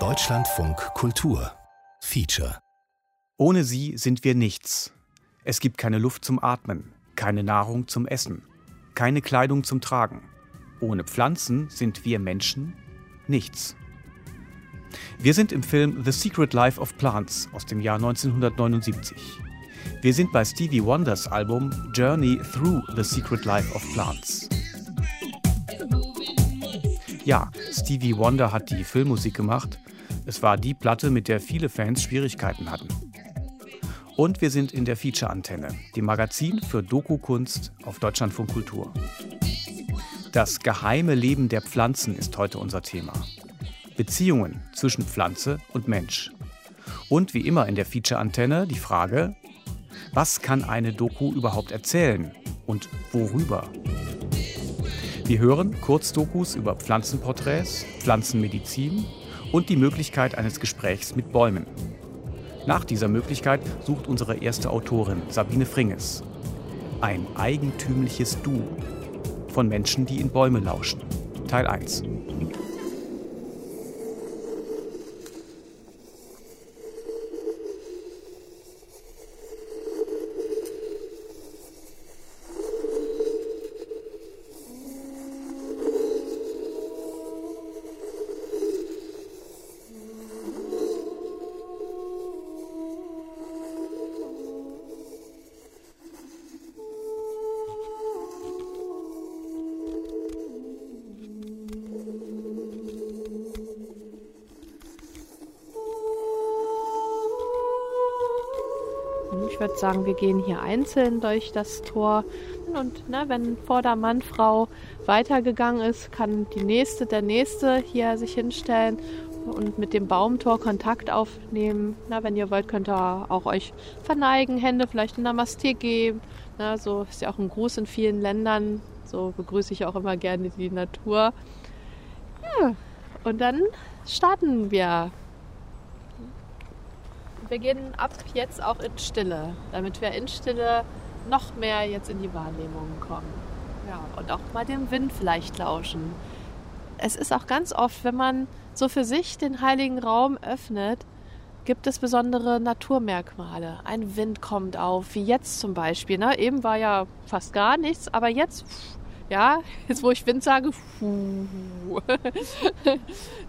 Deutschlandfunk Kultur Feature Ohne sie sind wir nichts. Es gibt keine Luft zum Atmen, keine Nahrung zum Essen, keine Kleidung zum Tragen. Ohne Pflanzen sind wir Menschen nichts. Wir sind im Film The Secret Life of Plants aus dem Jahr 1979. Wir sind bei Stevie Wonders Album Journey Through the Secret Life of Plants. Ja, Stevie Wonder hat die Filmmusik gemacht. Es war die Platte, mit der viele Fans Schwierigkeiten hatten. Und wir sind in der Feature-Antenne, dem Magazin für Doku-Kunst auf Deutschlandfunk Kultur. Das geheime Leben der Pflanzen ist heute unser Thema. Beziehungen zwischen Pflanze und Mensch. Und wie immer in der Feature-Antenne die Frage, was kann eine Doku überhaupt erzählen und worüber? Wir hören Kurzdokus über Pflanzenporträts, Pflanzenmedizin und die Möglichkeit eines Gesprächs mit Bäumen. Nach dieser Möglichkeit sucht unsere erste Autorin Sabine Fringes ein eigentümliches Du von Menschen, die in Bäume lauschen. Teil 1. Ich würde sagen, wir gehen hier einzeln durch das Tor. Und ne, wenn vor der Mannfrau weitergegangen ist, kann die nächste, der nächste hier sich hinstellen und mit dem Baumtor Kontakt aufnehmen. Na, wenn ihr wollt, könnt ihr auch euch verneigen, Hände vielleicht in Namaste geben. Na, so ist ja auch ein Gruß in vielen Ländern. So begrüße ich auch immer gerne die Natur. Ja, und dann starten wir wir gehen ab jetzt auch in Stille, damit wir in Stille noch mehr jetzt in die Wahrnehmung kommen. Ja, und auch mal dem Wind vielleicht lauschen. Es ist auch ganz oft, wenn man so für sich den heiligen Raum öffnet, gibt es besondere Naturmerkmale. Ein Wind kommt auf, wie jetzt zum Beispiel. Ne? Eben war ja fast gar nichts, aber jetzt ja, jetzt wo ich Wind sage,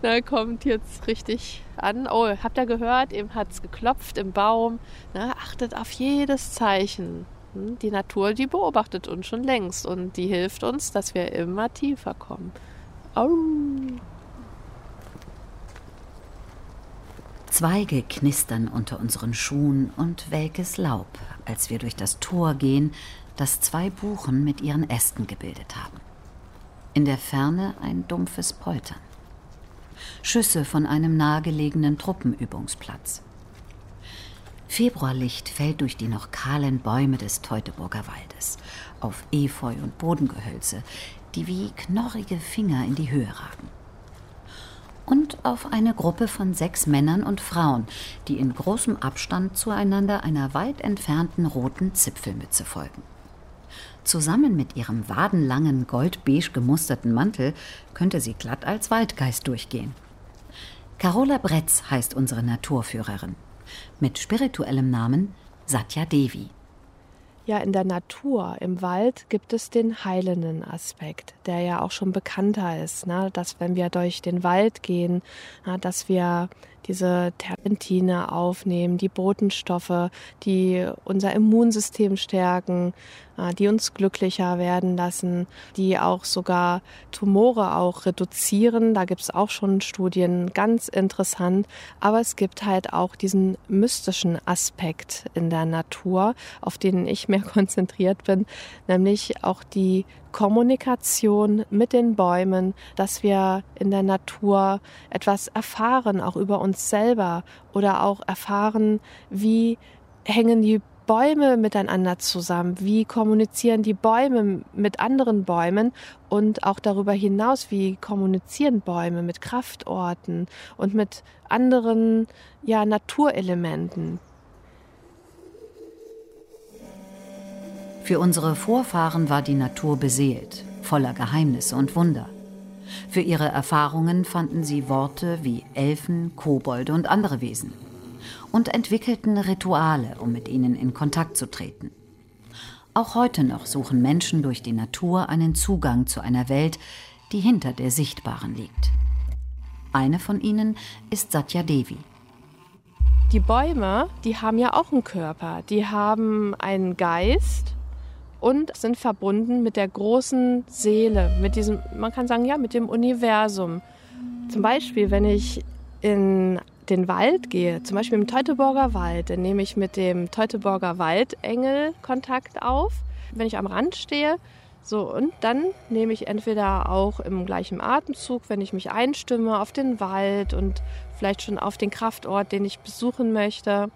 da kommt jetzt richtig an. Oh, habt ihr gehört? Eben hat es geklopft im Baum. Na, achtet auf jedes Zeichen. Hm, die Natur, die beobachtet uns schon längst und die hilft uns, dass wir immer tiefer kommen. Au. Zweige knistern unter unseren Schuhen und welkes Laub, als wir durch das Tor gehen, das zwei Buchen mit ihren Ästen gebildet haben. In der Ferne ein dumpfes Poltern. Schüsse von einem nahegelegenen Truppenübungsplatz. Februarlicht fällt durch die noch kahlen Bäume des Teutoburger Waldes auf Efeu und Bodengehölze, die wie knorrige Finger in die Höhe ragen. Und auf eine Gruppe von sechs Männern und Frauen, die in großem Abstand zueinander einer weit entfernten roten Zipfelmütze folgen. Zusammen mit ihrem wadenlangen, goldbeige gemusterten Mantel könnte sie glatt als Waldgeist durchgehen. Carola Bretz heißt unsere Naturführerin. Mit spirituellem Namen Satya Devi. Ja, in der Natur, im Wald gibt es den heilenden Aspekt, der ja auch schon bekannter ist, ne? dass wenn wir durch den Wald gehen, na, dass wir diese Terpentine aufnehmen, die Botenstoffe, die unser Immunsystem stärken, die uns glücklicher werden lassen, die auch sogar Tumore auch reduzieren. Da gibt es auch schon Studien, ganz interessant. Aber es gibt halt auch diesen mystischen Aspekt in der Natur, auf den ich mehr konzentriert bin, nämlich auch die Kommunikation mit den Bäumen, dass wir in der Natur etwas erfahren, auch über uns selber oder auch erfahren, wie hängen die Bäume miteinander zusammen? Wie kommunizieren die Bäume mit anderen Bäumen? Und auch darüber hinaus, wie kommunizieren Bäume mit Kraftorten und mit anderen ja, Naturelementen? Für unsere Vorfahren war die Natur beseelt, voller Geheimnisse und Wunder. Für ihre Erfahrungen fanden sie Worte wie Elfen, Kobolde und andere Wesen und entwickelten Rituale, um mit ihnen in Kontakt zu treten. Auch heute noch suchen Menschen durch die Natur einen Zugang zu einer Welt, die hinter der sichtbaren liegt. Eine von ihnen ist Satya Devi. Die Bäume, die haben ja auch einen Körper, die haben einen Geist und sind verbunden mit der großen Seele, mit diesem, man kann sagen, ja, mit dem Universum. Zum Beispiel, wenn ich in den Wald gehe, zum Beispiel im Teutoburger Wald, dann nehme ich mit dem Teutoburger Waldengel Kontakt auf. Wenn ich am Rand stehe, so und dann nehme ich entweder auch im gleichen Atemzug, wenn ich mich einstimme, auf den Wald und vielleicht schon auf den Kraftort, den ich besuchen möchte,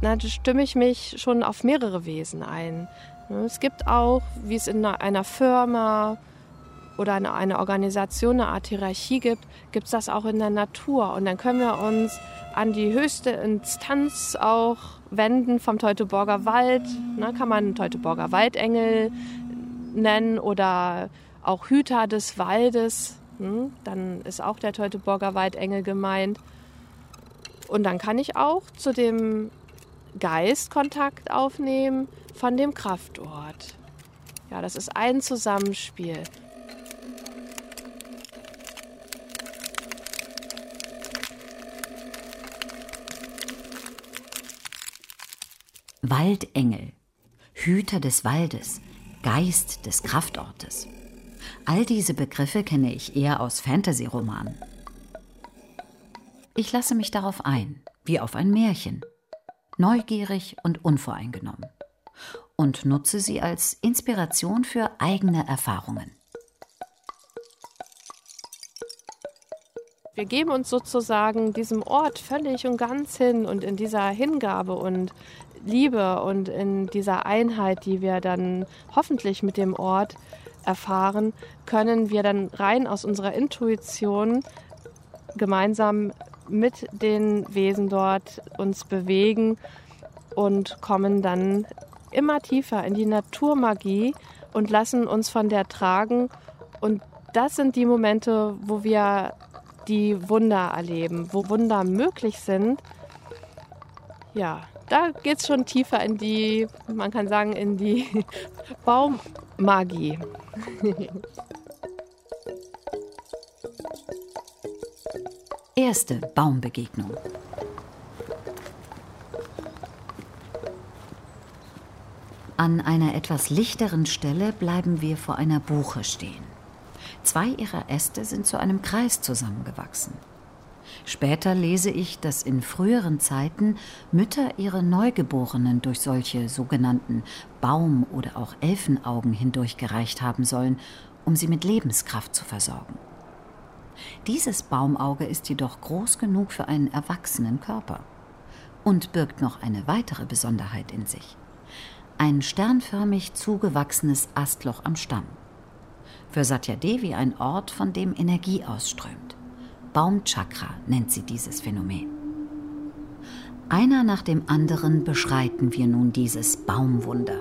dann stimme ich mich schon auf mehrere Wesen ein. Es gibt auch, wie es in einer Firma oder eine, eine Organisation eine Art Hierarchie gibt, gibt es das auch in der Natur. Und dann können wir uns an die höchste Instanz auch wenden vom Teutoburger Wald. Ne, kann man Teutoburger Waldengel nennen oder auch Hüter des Waldes. Hm, dann ist auch der Teutoburger Waldengel gemeint. Und dann kann ich auch zu dem Geist Kontakt aufnehmen von dem Kraftort. Ja, das ist ein Zusammenspiel. Waldengel, Hüter des Waldes, Geist des Kraftortes. All diese Begriffe kenne ich eher aus Fantasy-Romanen. Ich lasse mich darauf ein, wie auf ein Märchen, neugierig und unvoreingenommen, und nutze sie als Inspiration für eigene Erfahrungen. Wir geben uns sozusagen diesem Ort völlig und ganz hin und in dieser Hingabe und Liebe und in dieser Einheit, die wir dann hoffentlich mit dem Ort erfahren, können wir dann rein aus unserer Intuition gemeinsam mit den Wesen dort uns bewegen und kommen dann immer tiefer in die Naturmagie und lassen uns von der tragen. Und das sind die Momente, wo wir die Wunder erleben, wo Wunder möglich sind. Ja, da geht es schon tiefer in die, man kann sagen, in die Baummagie. Erste Baumbegegnung. An einer etwas lichteren Stelle bleiben wir vor einer Buche stehen. Zwei ihrer Äste sind zu einem Kreis zusammengewachsen. Später lese ich, dass in früheren Zeiten Mütter ihre Neugeborenen durch solche sogenannten Baum- oder auch Elfenaugen hindurchgereicht haben sollen, um sie mit Lebenskraft zu versorgen. Dieses Baumauge ist jedoch groß genug für einen erwachsenen Körper und birgt noch eine weitere Besonderheit in sich. Ein sternförmig zugewachsenes Astloch am Stamm. Für Satya Devi ein Ort, von dem Energie ausströmt. Baumchakra nennt sie dieses Phänomen. Einer nach dem anderen beschreiten wir nun dieses Baumwunder.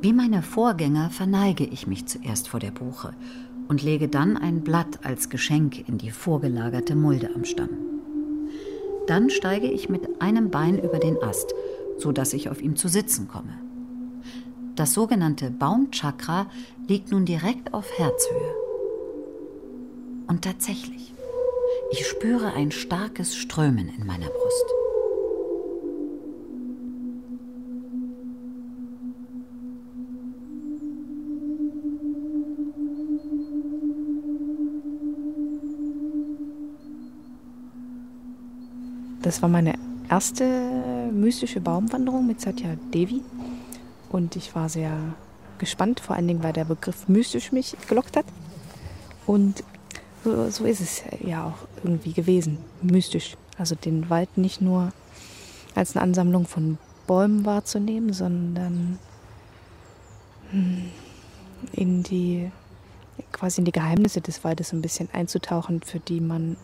Wie meine Vorgänger verneige ich mich zuerst vor der Buche und lege dann ein Blatt als Geschenk in die vorgelagerte Mulde am Stamm. Dann steige ich mit einem Bein über den Ast, so dass ich auf ihm zu sitzen komme. Das sogenannte Baumchakra liegt nun direkt auf Herzhöhe. Und tatsächlich, ich spüre ein starkes Strömen in meiner Brust. Das war meine erste mystische Baumwanderung mit Satya Devi. Und ich war sehr gespannt, vor allen Dingen, weil der Begriff mystisch mich gelockt hat. Und so, so ist es ja auch irgendwie gewesen, mystisch. Also den Wald nicht nur als eine Ansammlung von Bäumen wahrzunehmen, sondern hm, in die quasi in die Geheimnisse des Waldes ein bisschen einzutauchen, für die man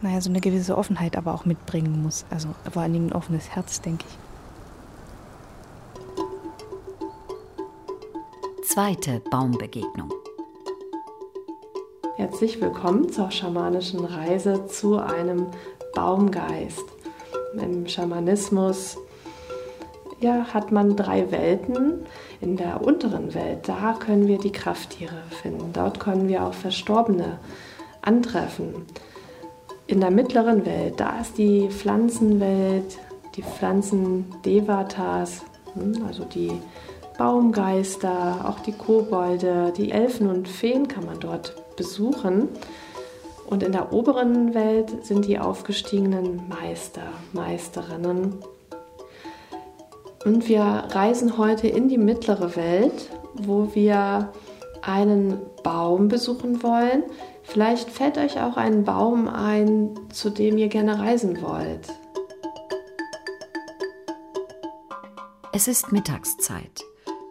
naja, so eine gewisse Offenheit aber auch mitbringen muss. Also vor allen Dingen ein offenes Herz, denke ich. Zweite Baumbegegnung. Herzlich willkommen zur schamanischen Reise zu einem Baumgeist. Im Schamanismus ja, hat man drei Welten. In der unteren Welt, da können wir die Krafttiere finden. Dort können wir auch Verstorbene antreffen. In der mittleren Welt, da ist die Pflanzenwelt, die Pflanzen-Devatas, hm, also die Baumgeister, auch die Kobolde, die Elfen und Feen kann man dort besuchen. Und in der oberen Welt sind die aufgestiegenen Meister, Meisterinnen. Und wir reisen heute in die mittlere Welt, wo wir einen Baum besuchen wollen. Vielleicht fällt euch auch ein Baum ein, zu dem ihr gerne reisen wollt. Es ist Mittagszeit.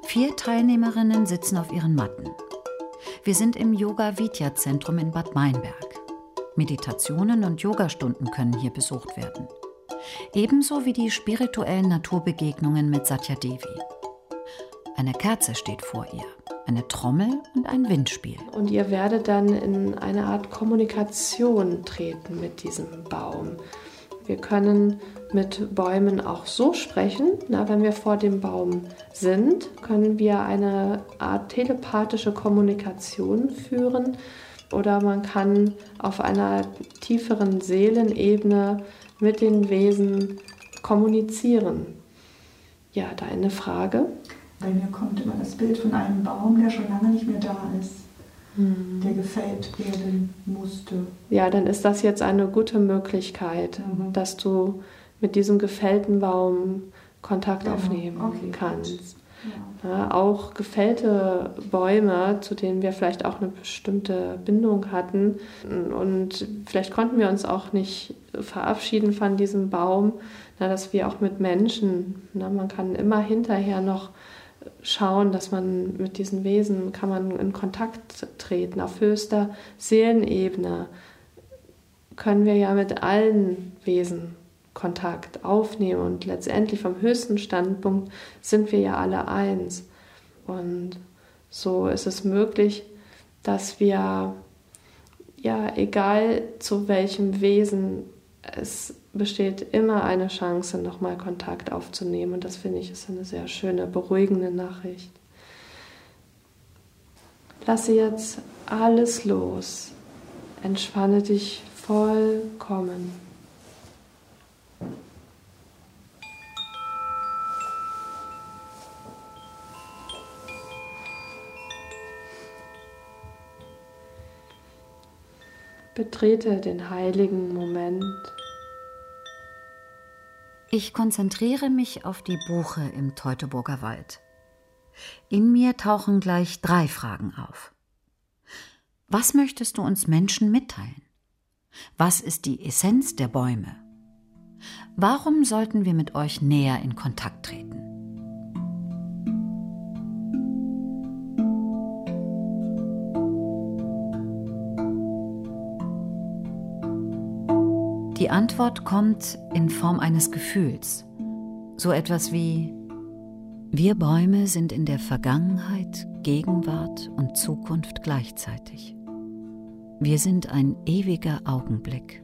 Vier Teilnehmerinnen sitzen auf ihren Matten. Wir sind im Yoga Vidya Zentrum in Bad Meinberg. Meditationen und Yogastunden können hier besucht werden. Ebenso wie die spirituellen Naturbegegnungen mit Satya Devi. Eine Kerze steht vor ihr, eine Trommel und ein Windspiel. Und ihr werdet dann in eine Art Kommunikation treten mit diesem Baum. Wir können mit Bäumen auch so sprechen. Na, wenn wir vor dem Baum sind, können wir eine Art telepathische Kommunikation führen oder man kann auf einer tieferen Seelenebene mit den Wesen kommunizieren. Ja, da eine Frage. Bei mir kommt immer das Bild von einem Baum, der schon lange nicht mehr da ist mhm. der gefällt werden musste. Ja, dann ist das jetzt eine gute Möglichkeit, mhm. dass du mit diesem gefällten Baum Kontakt genau. aufnehmen okay, kannst. Ja. Ja, auch gefällte Bäume, zu denen wir vielleicht auch eine bestimmte Bindung hatten. Und vielleicht konnten wir uns auch nicht verabschieden von diesem Baum, na, dass wir auch mit Menschen, na, man kann immer hinterher noch schauen, dass man mit diesen Wesen kann man in Kontakt treten. Auf höchster Seelenebene können wir ja mit allen Wesen Kontakt aufnehmen und letztendlich vom höchsten Standpunkt sind wir ja alle eins. Und so ist es möglich, dass wir ja, egal zu welchem Wesen es besteht immer eine Chance, nochmal Kontakt aufzunehmen. Und das finde ich ist eine sehr schöne, beruhigende Nachricht. Lasse jetzt alles los. Entspanne dich vollkommen. Betrete den heiligen Moment. Ich konzentriere mich auf die Buche im Teutoburger Wald. In mir tauchen gleich drei Fragen auf. Was möchtest du uns Menschen mitteilen? Was ist die Essenz der Bäume? Warum sollten wir mit euch näher in Kontakt treten? Die Antwort kommt in Form eines Gefühls. So etwas wie Wir Bäume sind in der Vergangenheit, Gegenwart und Zukunft gleichzeitig. Wir sind ein ewiger Augenblick.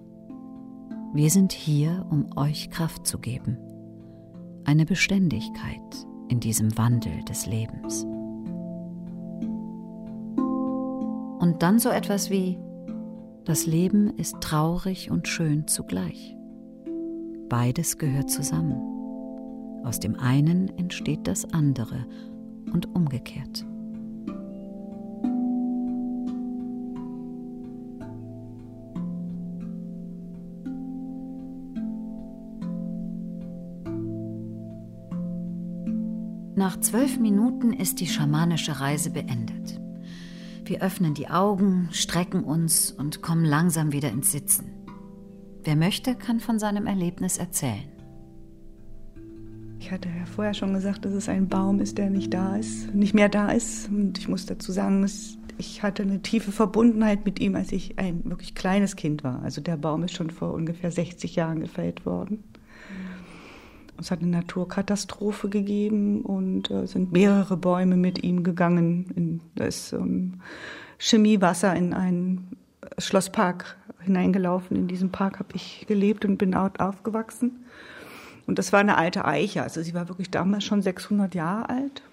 Wir sind hier, um euch Kraft zu geben. Eine Beständigkeit in diesem Wandel des Lebens. Und dann so etwas wie das Leben ist traurig und schön zugleich. Beides gehört zusammen. Aus dem einen entsteht das andere und umgekehrt. Nach zwölf Minuten ist die schamanische Reise beendet. Wir öffnen die Augen, strecken uns und kommen langsam wieder ins Sitzen. Wer möchte, kann von seinem Erlebnis erzählen. Ich hatte ja vorher schon gesagt, dass es ein Baum ist, der nicht da ist, nicht mehr da ist. Und ich muss dazu sagen, ich hatte eine tiefe Verbundenheit mit ihm, als ich ein wirklich kleines Kind war. Also der Baum ist schon vor ungefähr 60 Jahren gefällt worden. Es hat eine Naturkatastrophe gegeben und äh, sind mehrere Bäume mit ihm gegangen. In, da ist ähm, Chemiewasser in einen Schlosspark hineingelaufen. In diesem Park habe ich gelebt und bin dort aufgewachsen. Und das war eine alte Eiche. Also sie war wirklich damals schon 600 Jahre alt.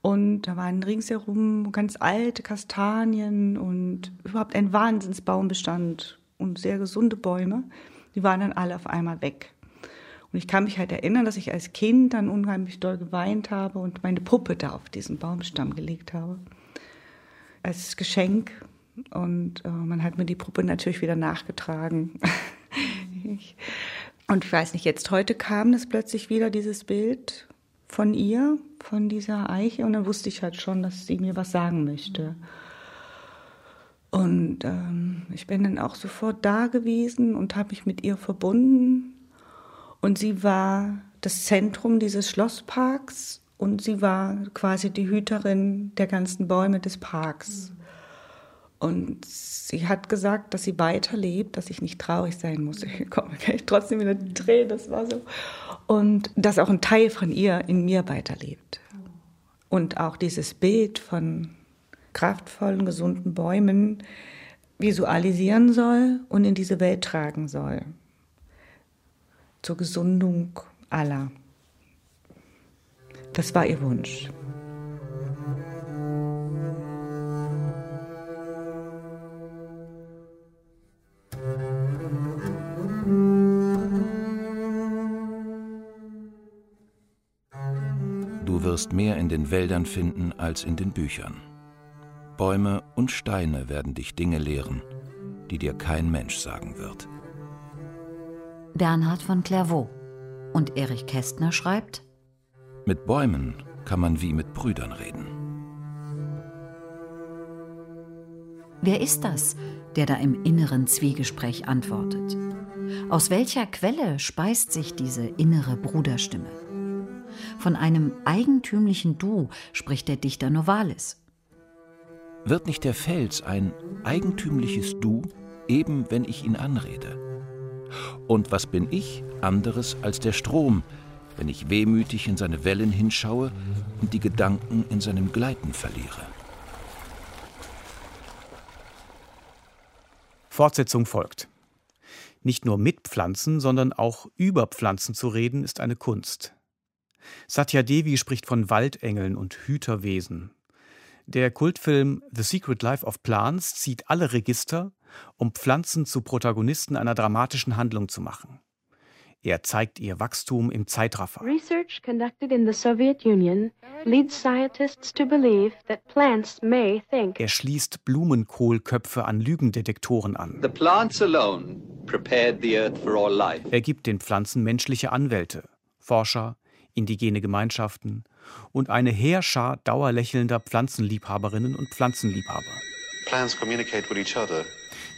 Und da waren ringsherum ganz alte Kastanien und überhaupt ein Wahnsinnsbaumbestand und sehr gesunde Bäume. Die waren dann alle auf einmal weg. Und ich kann mich halt erinnern, dass ich als Kind dann unheimlich doll geweint habe und meine Puppe da auf diesen Baumstamm gelegt habe. Als Geschenk. Und äh, man hat mir die Puppe natürlich wieder nachgetragen. ich, und ich weiß nicht, jetzt heute kam das plötzlich wieder, dieses Bild von ihr, von dieser Eiche. Und dann wusste ich halt schon, dass sie mir was sagen möchte. Und ähm, ich bin dann auch sofort da gewesen und habe mich mit ihr verbunden. Und sie war das Zentrum dieses Schlossparks und sie war quasi die Hüterin der ganzen Bäume des Parks. Und sie hat gesagt, dass sie weiterlebt, dass ich nicht traurig sein muss. Ich komme trotzdem wieder Tränen, das war so. Und dass auch ein Teil von ihr in mir weiterlebt. Und auch dieses Bild von kraftvollen, gesunden Bäumen visualisieren soll und in diese Welt tragen soll. Zur Gesundung aller. Das war ihr Wunsch. Du wirst mehr in den Wäldern finden als in den Büchern. Bäume und Steine werden dich Dinge lehren, die dir kein Mensch sagen wird. Bernhard von Clairvaux und Erich Kästner schreibt: Mit Bäumen kann man wie mit Brüdern reden. Wer ist das, der da im inneren Zwiegespräch antwortet? Aus welcher Quelle speist sich diese innere Bruderstimme? Von einem eigentümlichen Du spricht der Dichter Novalis. Wird nicht der Fels ein eigentümliches Du, eben wenn ich ihn anrede? Und was bin ich anderes als der Strom, wenn ich wehmütig in seine Wellen hinschaue und die Gedanken in seinem Gleiten verliere? Fortsetzung folgt. Nicht nur mit Pflanzen, sondern auch über Pflanzen zu reden, ist eine Kunst. Satya Devi spricht von Waldengeln und Hüterwesen. Der Kultfilm The Secret Life of Plants zieht alle Register, um Pflanzen zu Protagonisten einer dramatischen Handlung zu machen. Er zeigt ihr Wachstum im Zeitraffer. Research conducted in the Soviet Union leads scientists to believe that plants may think. Er schließt Blumenkohlköpfe an Lügendetektoren an. The plants alone prepared the earth for all life. Er gibt den Pflanzen menschliche Anwälte, Forscher, indigene Gemeinschaften und eine Heerschar dauerlächelnder Pflanzenliebhaberinnen und Pflanzenliebhaber. Plants communicate with each other.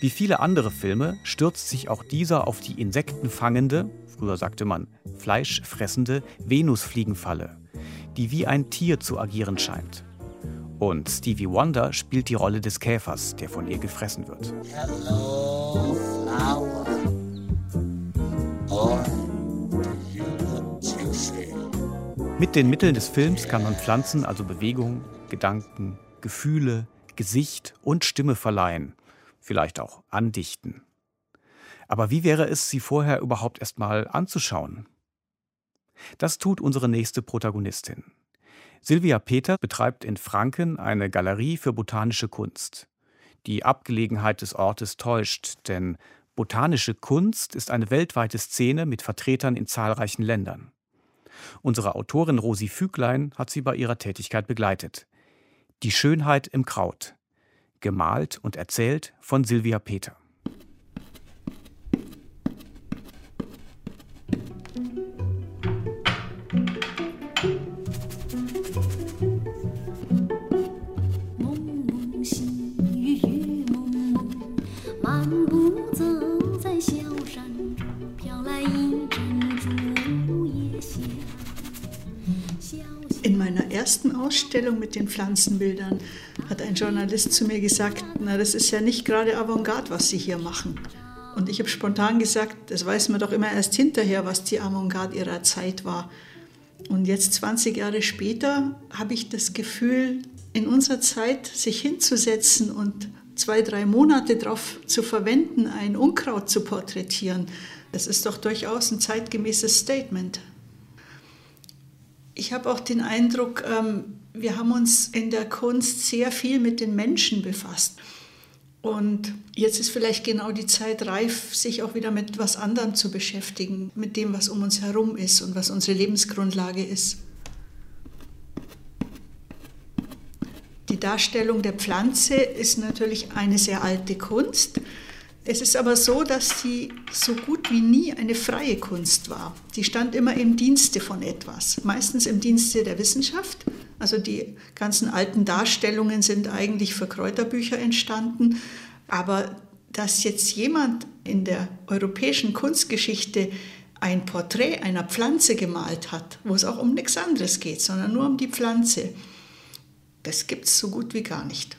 Wie viele andere Filme stürzt sich auch dieser auf die insektenfangende, früher sagte man fleischfressende Venusfliegenfalle, die wie ein Tier zu agieren scheint. Und Stevie Wonder spielt die Rolle des Käfers, der von ihr gefressen wird. Hello, flower. Oh, Mit den Mitteln des Films kann man Pflanzen, also Bewegung, Gedanken, Gefühle, Gesicht und Stimme verleihen, vielleicht auch andichten. Aber wie wäre es, sie vorher überhaupt erst mal anzuschauen? Das tut unsere nächste Protagonistin. Silvia Peter betreibt in Franken eine Galerie für botanische Kunst. Die Abgelegenheit des Ortes täuscht, denn botanische Kunst ist eine weltweite Szene mit Vertretern in zahlreichen Ländern. Unsere Autorin Rosi Füglein hat sie bei ihrer Tätigkeit begleitet. Die Schönheit im Kraut. Gemalt und erzählt von Silvia Peter. Ersten Ausstellung mit den Pflanzenbildern hat ein Journalist zu mir gesagt, na das ist ja nicht gerade Avantgarde, was Sie hier machen. Und ich habe spontan gesagt, das weiß man doch immer erst hinterher, was die Avantgarde ihrer Zeit war. Und jetzt 20 Jahre später habe ich das Gefühl, in unserer Zeit sich hinzusetzen und zwei, drei Monate darauf zu verwenden, ein Unkraut zu porträtieren, das ist doch durchaus ein zeitgemäßes Statement. Ich habe auch den Eindruck, ähm, wir haben uns in der Kunst sehr viel mit den Menschen befasst. Und jetzt ist vielleicht genau die Zeit reif, sich auch wieder mit was anderem zu beschäftigen, mit dem, was um uns herum ist und was unsere Lebensgrundlage ist. Die Darstellung der Pflanze ist natürlich eine sehr alte Kunst. Es ist aber so, dass sie so gut wie nie eine freie Kunst war. Die stand immer im Dienste von etwas, meistens im Dienste der Wissenschaft. Also die ganzen alten Darstellungen sind eigentlich für Kräuterbücher entstanden. Aber dass jetzt jemand in der europäischen Kunstgeschichte ein Porträt einer Pflanze gemalt hat, wo es auch um nichts anderes geht, sondern nur um die Pflanze, das gibt es so gut wie gar nicht.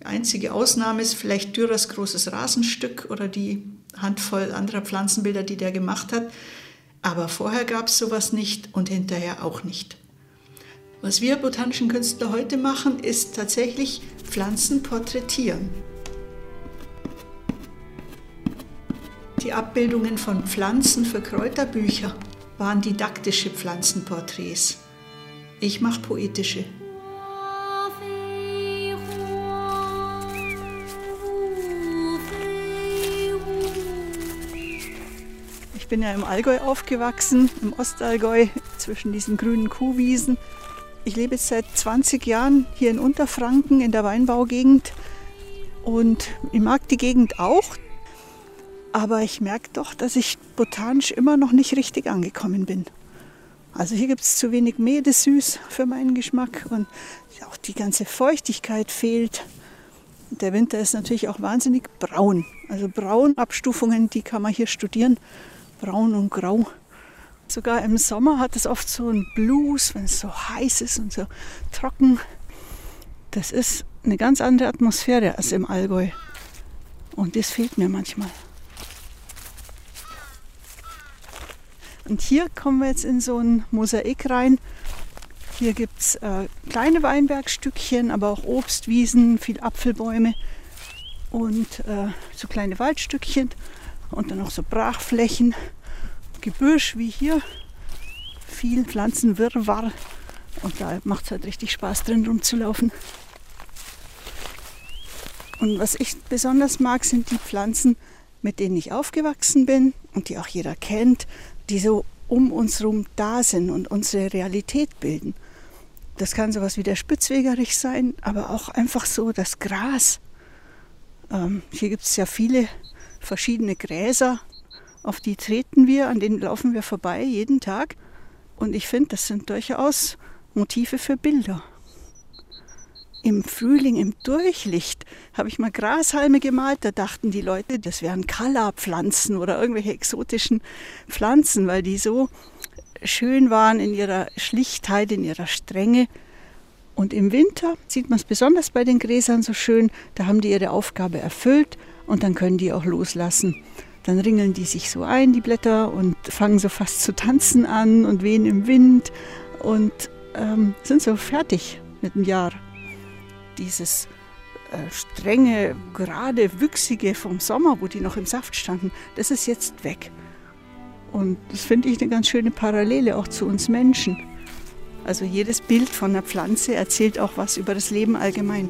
Die einzige Ausnahme ist vielleicht Dürers großes Rasenstück oder die Handvoll anderer Pflanzenbilder, die der gemacht hat. Aber vorher gab es sowas nicht und hinterher auch nicht. Was wir botanischen Künstler heute machen, ist tatsächlich Pflanzen porträtieren. Die Abbildungen von Pflanzen für Kräuterbücher waren didaktische Pflanzenporträts. Ich mache poetische. Bin ja im Allgäu aufgewachsen, im Ostallgäu, zwischen diesen grünen Kuhwiesen. Ich lebe jetzt seit 20 Jahren hier in Unterfranken in der Weinbaugegend und ich mag die Gegend auch. Aber ich merke doch, dass ich botanisch immer noch nicht richtig angekommen bin. Also hier gibt es zu wenig Mädesüß für meinen Geschmack und auch die ganze Feuchtigkeit fehlt. Der Winter ist natürlich auch wahnsinnig braun. Also Braunabstufungen, die kann man hier studieren braun und grau. Sogar im Sommer hat es oft so einen Blues, wenn es so heiß ist und so trocken. Das ist eine ganz andere Atmosphäre als im Allgäu. Und das fehlt mir manchmal. Und hier kommen wir jetzt in so ein Mosaik rein. Hier gibt es äh, kleine Weinbergstückchen, aber auch Obstwiesen, viel Apfelbäume und äh, so kleine Waldstückchen und dann noch so Brachflächen, Gebüsch wie hier, viel Pflanzenwirrwarr und da macht es halt richtig Spaß drin rumzulaufen. Und was ich besonders mag, sind die Pflanzen, mit denen ich aufgewachsen bin und die auch jeder kennt, die so um uns herum da sind und unsere Realität bilden. Das kann sowas wie der Spitzwegerich sein, aber auch einfach so das Gras. Ähm, hier gibt es ja viele verschiedene Gräser, auf die treten wir, an denen laufen wir vorbei jeden Tag. Und ich finde, das sind durchaus Motive für Bilder. Im Frühling, im Durchlicht, habe ich mal Grashalme gemalt. Da dachten die Leute, das wären Kala-Pflanzen oder irgendwelche exotischen Pflanzen, weil die so schön waren in ihrer Schlichtheit, in ihrer Strenge. Und im Winter sieht man es besonders bei den Gräsern so schön. Da haben die ihre Aufgabe erfüllt und dann können die auch loslassen. Dann ringeln die sich so ein, die Blätter, und fangen so fast zu tanzen an und wehen im Wind und ähm, sind so fertig mit dem Jahr. Dieses äh, strenge, gerade, wüchsige vom Sommer, wo die noch im Saft standen, das ist jetzt weg. Und das finde ich eine ganz schöne Parallele auch zu uns Menschen. Also jedes Bild von einer Pflanze erzählt auch was über das Leben allgemein.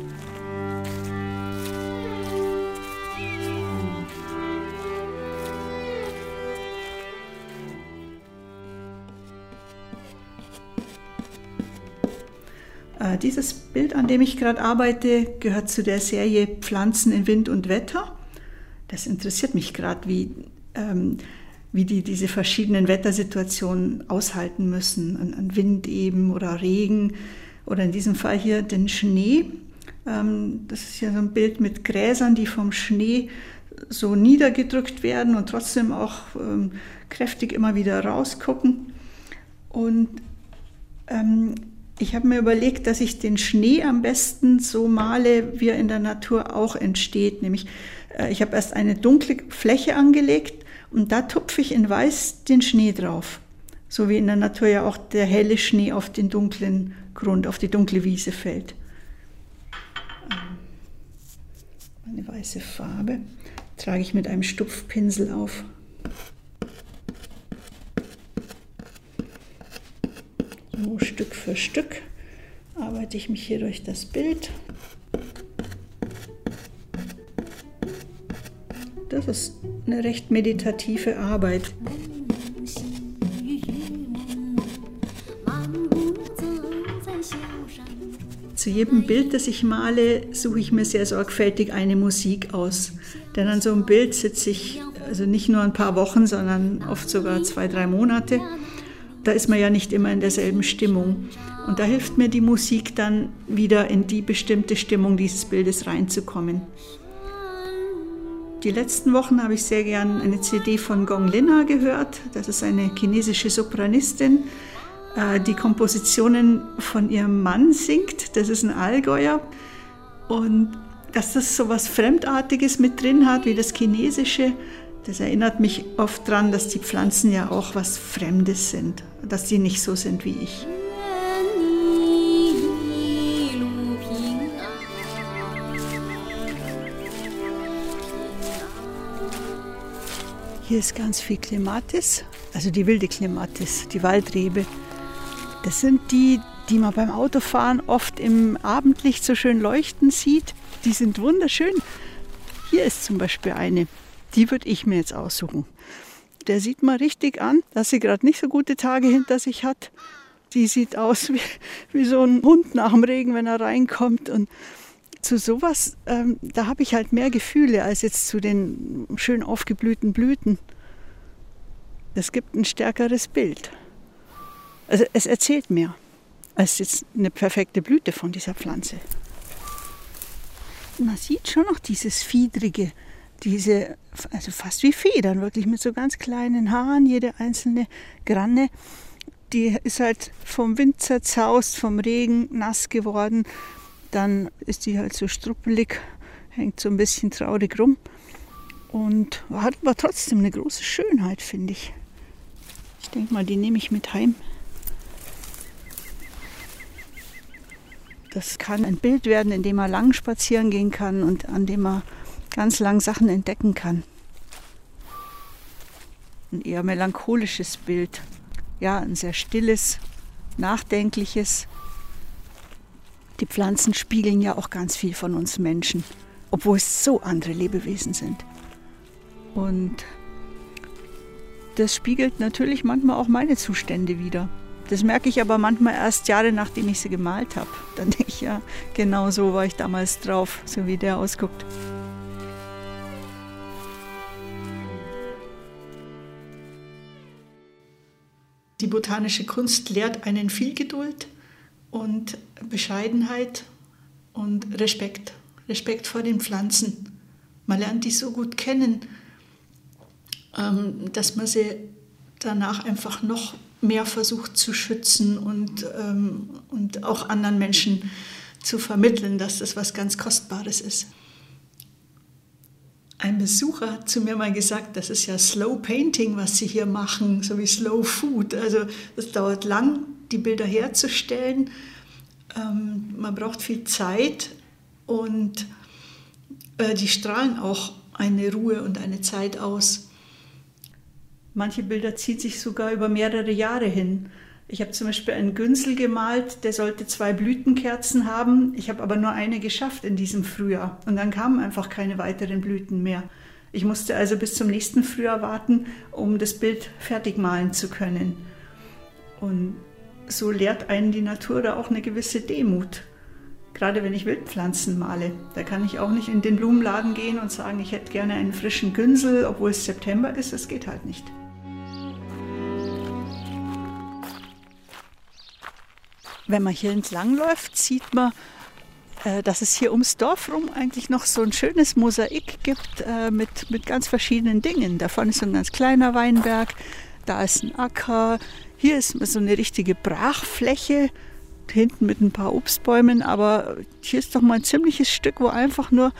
Dieses Bild, an dem ich gerade arbeite, gehört zu der Serie Pflanzen in Wind und Wetter. Das interessiert mich gerade, wie, ähm, wie die diese verschiedenen Wettersituationen aushalten müssen. An, an, Wind eben oder Regen oder in diesem Fall hier den Schnee. Ähm, das ist ja so ein Bild mit Gräsern, die vom Schnee so niedergedrückt werden und trotzdem auch ähm, kräftig immer wieder rausgucken. Und ähm, Ich habe mir überlegt, dass ich den Schnee am besten so male, wie er in der Natur auch entsteht. Nämlich, äh, ich habe erst eine dunkle Fläche angelegt und da tupfe ich in weiß den Schnee drauf. So wie in der Natur ja auch der helle Schnee auf den dunklen Grund, auf die dunkle Wiese fällt. Ähm, eine weiße Farbe trage ich mit einem Stupfpinsel auf. So Stück für Stück arbeite ich mich hier durch das Bild. Das ist eine recht meditative Arbeit. Zu jedem Bild, das ich male, suche ich mir sehr sorgfältig eine Musik aus. Denn an so einem Bild sitze ich also nicht nur ein paar Wochen, sondern oft sogar zwei, drei Monate. Da ist man ja nicht immer in derselben Stimmung. Und da hilft mir die Musik dann wieder in die bestimmte Stimmung dieses Bildes reinzukommen. Die letzten Wochen habe ich sehr gern eine CD von Gong Lina gehört. Das ist eine chinesische Sopranistin, äh, die Kompositionen von ihrem Mann singt. Das ist ein Allgäuer. Und dass das so was Fremdartiges mit drin hat, wie das Chinesische, das erinnert mich oft daran, dass die Pflanzen ja auch was Fremdes sind, dass die nicht so sind wie ich. Hier ist ganz viel Klimatis, also die wilde Klimatis, die Waldrebe. Das sind die, die man beim Autofahren oft im Abendlicht so schön leuchten sieht. Die sind wunderschön. Hier ist zum Beispiel eine, die würde ich mir jetzt aussuchen. Der sieht man richtig an, dass sie gerade nicht so gute Tage hinter sich hat. Die sieht aus wie, wie so ein Hund nach dem Regen, wenn er reinkommt. Und zu sowas, ähm, da habe ich halt mehr Gefühle als jetzt zu den schön aufgeblühten Blüten. Es gibt ein stärkeres Bild. Also es erzählt mehr als jetzt eine perfekte Blüte von dieser Pflanze. Man sieht schon noch dieses Fiedrige, diese, also fast wie Federn, wirklich mit so ganz kleinen Haaren, jede einzelne Granne. Die ist halt vom Wind zerzaust, vom Regen nass geworden. Dann ist die halt so struppelig, hängt so ein bisschen traurig rum und hat aber trotzdem eine große Schönheit, finde ich. Ich denke mal, die nehme ich mit heim. Das kann ein Bild werden, in dem man lang spazieren gehen kann und an dem man ganz lang Sachen entdecken kann. Ein eher melancholisches Bild. Ja, ein sehr stilles, nachdenkliches. Die Pflanzen spiegeln ja auch ganz viel von uns Menschen, obwohl es so andere Lebewesen sind. Und das spiegelt natürlich manchmal auch meine Zustände wider. Das merke ich aber manchmal erst Jahre nachdem ich sie gemalt habe. Dann denke ich, ja, genau so war ich damals drauf, so wie der ausguckt. Die botanische Kunst lehrt einen viel Geduld und Bescheidenheit und Respekt. Respekt vor den Pflanzen. Man lernt die so gut kennen, ähm, dass man sie danach einfach noch mehr versucht zu schützen und, ähm, und auch anderen Menschen zu vermitteln, dass das was ganz Kostbares ist. Ein Besucher hat zu mir mal gesagt, das ist ja Slow Painting, was Sie hier machen, so wie Slow Food. Also das dauert lang, die Bilder herzustellen. Ähm, man braucht viel Zeit und äh, die strahlen auch eine Ruhe und eine Zeit aus. Manche Bilder ziehen sich sogar über mehrere Jahre hin. Ich habe zum Beispiel einen Günsel gemalt, der sollte zwei Blütenkerzen haben. Ich habe aber nur eine geschafft in diesem Frühjahr. Und dann kamen einfach keine weiteren Blüten mehr. Ich musste also bis zum nächsten Frühjahr warten, um das Bild fertig malen zu können. Und so lehrt einen die Natur da auch eine gewisse Demut. Gerade wenn ich Wildpflanzen male, da kann ich auch nicht in den Blumenladen gehen und sagen, ich hätte gerne einen frischen Günsel, obwohl es September ist. Das geht halt nicht. Wenn man hier entlang läuft, sieht man, äh, dass es hier ums Dorf rum eigentlich noch so ein schönes Mosaik gibt äh, mit, mit ganz verschiedenen Dingen. Davon ist so ein ganz kleiner Weinberg, da ist ein Acker, hier ist so eine richtige Brachfläche. hinten mit ein paar Obstbäumen, aber hier ist doch mal ein ziemliches Stück, wo einfach nur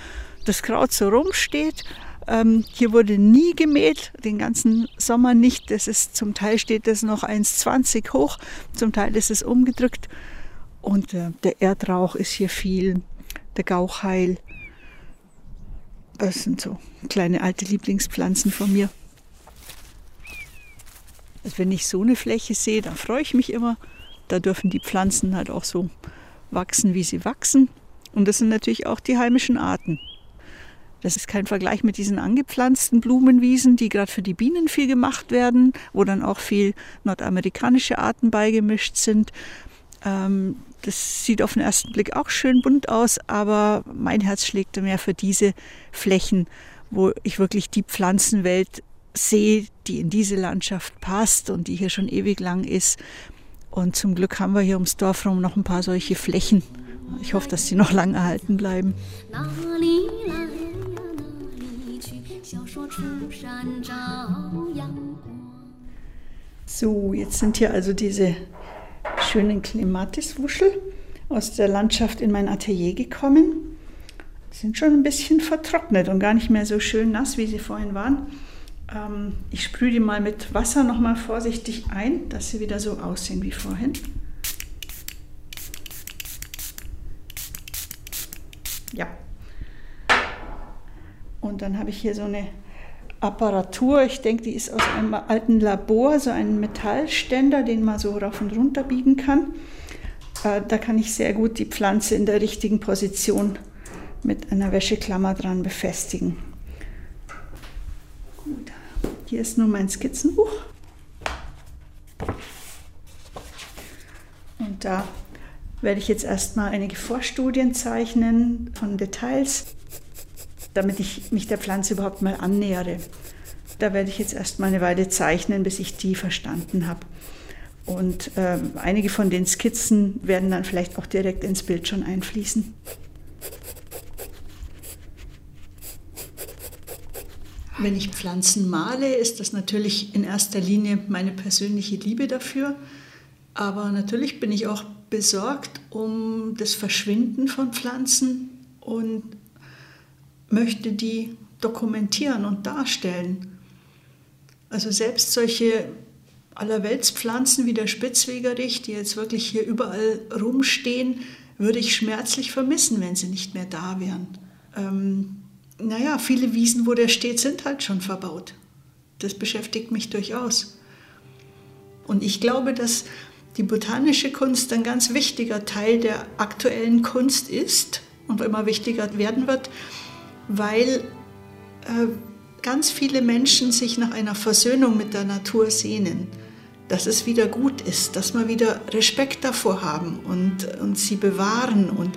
das Kraut so rumsteht. Ähm, hier wurde nie gemäht, den ganzen Sommer nicht. Das ist, zum Teil steht das noch 1,20 hoch, zum Teil ist es umgedrückt. Und äh, der Erdrauch ist hier viel, der Gauchheil. Das sind so kleine alte Lieblingspflanzen von mir. Also wenn ich so eine Fläche sehe, dann freue ich mich immer. Da dürfen die Pflanzen halt auch so wachsen, wie sie wachsen. Und das sind natürlich auch die heimischen Arten. Das ist kein Vergleich mit diesen angepflanzten Blumenwiesen, die gerade für die Bienen viel gemacht werden, wo dann auch viel nordamerikanische Arten beigemischt sind. Ähm, das sieht auf den ersten Blick auch schön bunt aus, aber mein Herz schlägt mehr für diese Flächen, wo ich wirklich die Pflanzenwelt sehe, die in diese Landschaft passt und die hier schon ewig lang ist. Und zum Glück haben wir hier ums Dorf rum noch ein paar solche Flächen. Ich hoffe, dass sie noch lange erhalten bleiben. So, jetzt sind hier also diese schönen Klimatiswuschel aus der Landschaft in mein Atelier gekommen. Die sind schon ein bisschen vertrocknet und gar nicht mehr so schön nass, wie sie vorhin waren. Ähm, ich sprühe die mal mit Wasser nochmal vorsichtig ein, dass sie wieder so aussehen wie vorhin. Ja. Und dann habe ich hier so eine Apparatur, ich denke, die ist aus einem alten Labor, so ein Metallständer, den man so rauf und runter biegen kann. Äh, da kann ich sehr gut die Pflanze in der richtigen Position mit einer Wäscheklammer dran befestigen. Gut. Hier ist nun mein Skizzenbuch. Und da werde ich jetzt erstmal einige Vorstudien zeichnen von Details, damit ich mich der Pflanze überhaupt mal annähere. Da werde ich jetzt erstmal eine Weile zeichnen, bis ich die verstanden habe. Und äh, einige von den Skizzen werden dann vielleicht auch direkt ins Bild schon einfließen. Wenn ich Pflanzen male, ist das natürlich in erster Linie meine persönliche Liebe dafür. Aber natürlich bin ich auch besorgt um das Verschwinden von Pflanzen und möchte die dokumentieren und darstellen. Also selbst solche Allerweltspflanzen wie der Spitzwegerich, die jetzt wirklich hier überall rumstehen, würde ich schmerzlich vermissen, wenn sie nicht mehr da wären. Ähm, naja, viele Wiesen, wo der steht, sind halt schon verbaut. Das beschäftigt mich durchaus. Und ich glaube, dass die botanische Kunst ein ganz wichtiger Teil der aktuellen Kunst ist und immer wichtiger werden wird, weil äh, ganz viele Menschen sich nach einer Versöhnung mit der Natur sehnen, dass es wieder gut ist, dass wir wieder Respekt davor haben und, und sie bewahren und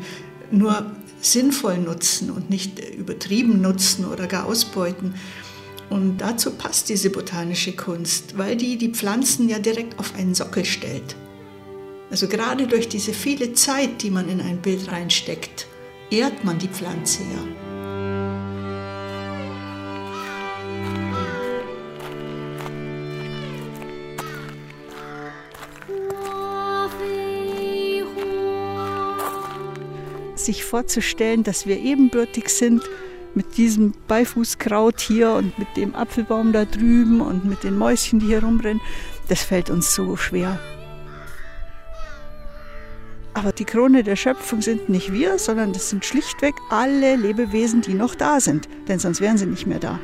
nur sinnvoll nutzen und nicht übertrieben nutzen oder gar ausbeuten. Und dazu passt diese botanische Kunst, weil die die Pflanzen ja direkt auf einen Sockel stellt. Also gerade durch diese viele Zeit, die man in ein Bild reinsteckt, ehrt man die Pflanze ja. Sich vorzustellen, dass wir ebenbürtig sind mit diesem Beifußkraut hier und mit dem Apfelbaum da drüben und mit den Mäuschen, die hier rumrennen, das fällt uns so schwer. Aber die Krone der Schöpfung sind nicht wir, sondern das sind schlichtweg alle Lebewesen, die noch da sind, denn sonst wären sie nicht mehr da.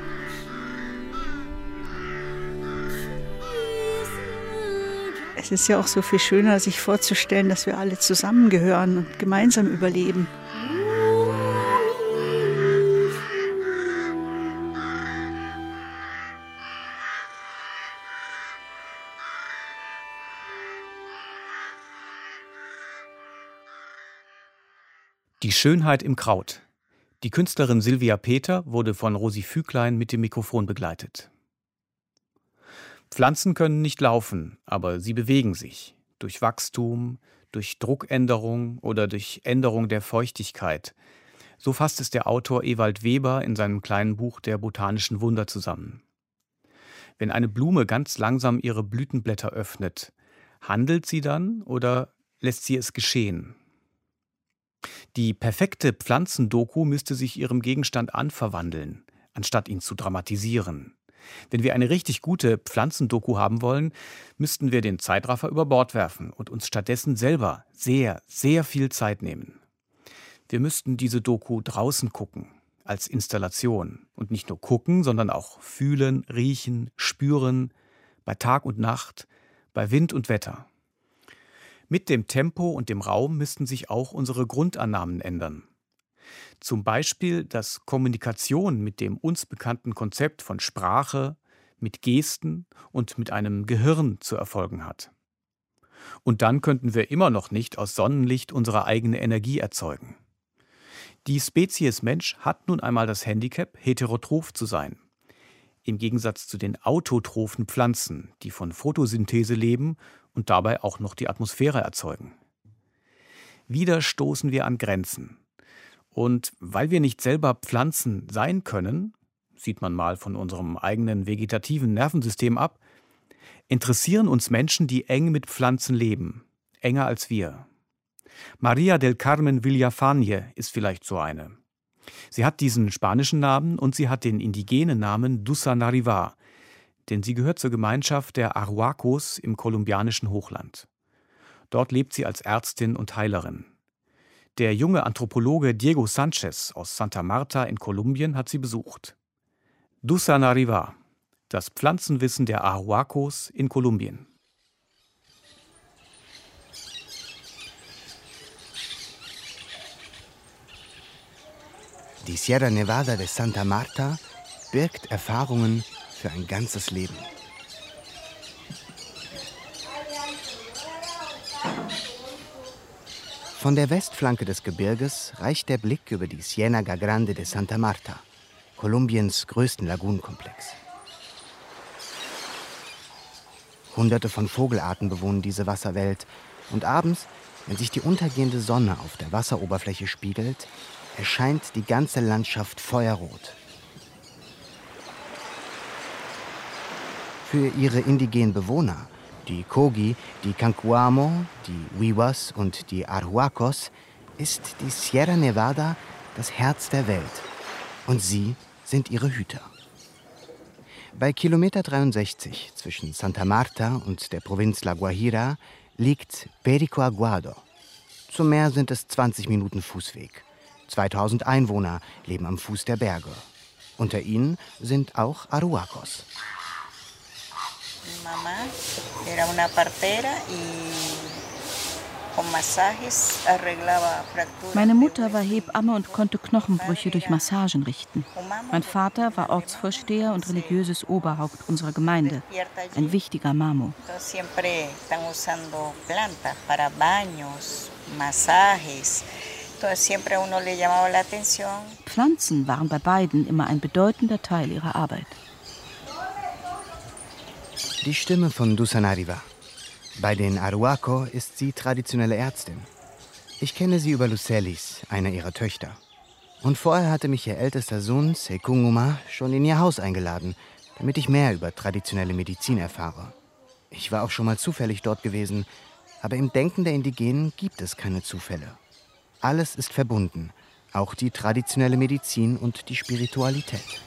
Es ist ja auch so viel schöner, sich vorzustellen, dass wir alle zusammengehören und gemeinsam überleben. Die Schönheit im Kraut. Die Künstlerin Silvia Peter wurde von Rosi Füglein mit dem Mikrofon begleitet. Pflanzen können nicht laufen, aber sie bewegen sich. Durch Wachstum, durch Druckänderung oder durch Änderung der Feuchtigkeit. So fasst es der Autor Ewald Weber in seinem kleinen Buch Der botanischen Wunder zusammen. Wenn eine Blume ganz langsam ihre Blütenblätter öffnet, handelt sie dann oder lässt sie es geschehen. Die perfekte Pflanzendoku müsste sich ihrem Gegenstand anverwandeln, anstatt ihn zu dramatisieren. Wenn wir eine richtig gute Pflanzendoku haben wollen, müssten wir den Zeitraffer über Bord werfen und uns stattdessen selber sehr, sehr viel Zeit nehmen. Wir müssten diese Doku draußen gucken, als Installation. Und nicht nur gucken, sondern auch fühlen, riechen, spüren, bei Tag und Nacht, bei Wind und Wetter. Mit dem Tempo und dem Raum müssten sich auch unsere Grundannahmen ändern. Zum Beispiel, dass Kommunikation mit dem uns bekannten Konzept von Sprache, mit Gesten und mit einem Gehirn zu erfolgen hat. Und dann könnten wir immer noch nicht aus Sonnenlicht unsere eigene Energie erzeugen. Die Spezies Mensch hat nun einmal das Handicap, heterotroph zu sein. Im Gegensatz zu den autotrophen Pflanzen, die von Photosynthese leben und dabei auch noch die Atmosphäre erzeugen. Wieder stoßen wir an Grenzen. Und weil wir nicht selber Pflanzen sein können, sieht man mal von unserem eigenen vegetativen Nervensystem ab, interessieren uns Menschen, die eng mit Pflanzen leben, enger als wir. Maria del Carmen Villafañe ist vielleicht so eine. Sie hat diesen spanischen Namen und sie hat den indigenen Namen Dusa Nariva, denn sie gehört zur Gemeinschaft der Arhuacos im kolumbianischen Hochland. Dort lebt sie als Ärztin und Heilerin. Der junge Anthropologe Diego Sanchez aus Santa Marta in Kolumbien hat sie besucht. Dusa Nariva, das Pflanzenwissen der Arhuacos in Kolumbien. Die Sierra Nevada de Santa Marta birgt Erfahrungen für ein ganzes Leben. Von der Westflanke des Gebirges reicht der Blick über die Ciénaga Grande de Santa Marta, Kolumbiens größten Lagunenkomplex. Hunderte von Vogelarten bewohnen diese Wasserwelt und abends, wenn sich die untergehende Sonne auf der Wasseroberfläche spiegelt, erscheint die ganze Landschaft feuerrot. Für ihre indigenen Bewohner, die Kogi, die Cancuamo, die Wiwas und die Arhuacos, ist die Sierra Nevada das Herz der Welt. Und sie sind ihre Hüter. Bei Kilometer 63 zwischen Santa Marta und der Provinz La Guajira liegt Perico Aguado. Zum Meer sind es 20 Minuten Fußweg. 2000 Einwohner leben am Fuß der Berge. Unter ihnen sind auch Aruacos. Meine Mutter war Hebamme und konnte Knochenbrüche durch Massagen richten. Mein Vater war Ortsvorsteher und religiöses Oberhaupt unserer Gemeinde, ein wichtiger Mamo. Massajes Pflanzen waren bei beiden immer ein bedeutender Teil ihrer Arbeit. Die Stimme von Dusanariva. Bei den Aruaco ist sie traditionelle Ärztin. Ich kenne sie über Lucelis, einer ihrer Töchter. Und vorher hatte mich ihr ältester Sohn, Sekunguma, schon in ihr Haus eingeladen, damit ich mehr über traditionelle Medizin erfahre. Ich war auch schon mal zufällig dort gewesen, aber im Denken der Indigenen gibt es keine Zufälle. Alles ist verbunden, auch die traditionelle Medizin und die Spiritualität.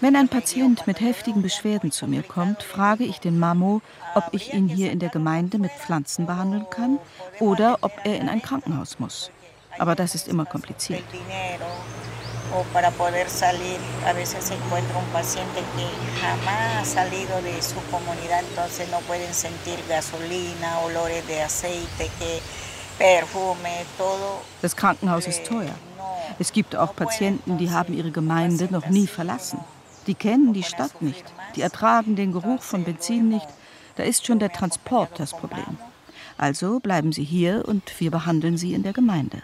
Wenn ein Patient mit heftigen Beschwerden zu mir kommt, frage ich den Mamo, ob ich ihn hier in der Gemeinde mit Pflanzen behandeln kann oder ob er in ein Krankenhaus muss. Aber das ist immer kompliziert Das Krankenhaus ist teuer. Es gibt auch Patienten, die haben ihre Gemeinde noch nie verlassen. Die kennen die Stadt nicht, die ertragen den Geruch von Benzin nicht. Da ist schon der Transport das Problem. Also bleiben sie hier und wir behandeln sie in der Gemeinde.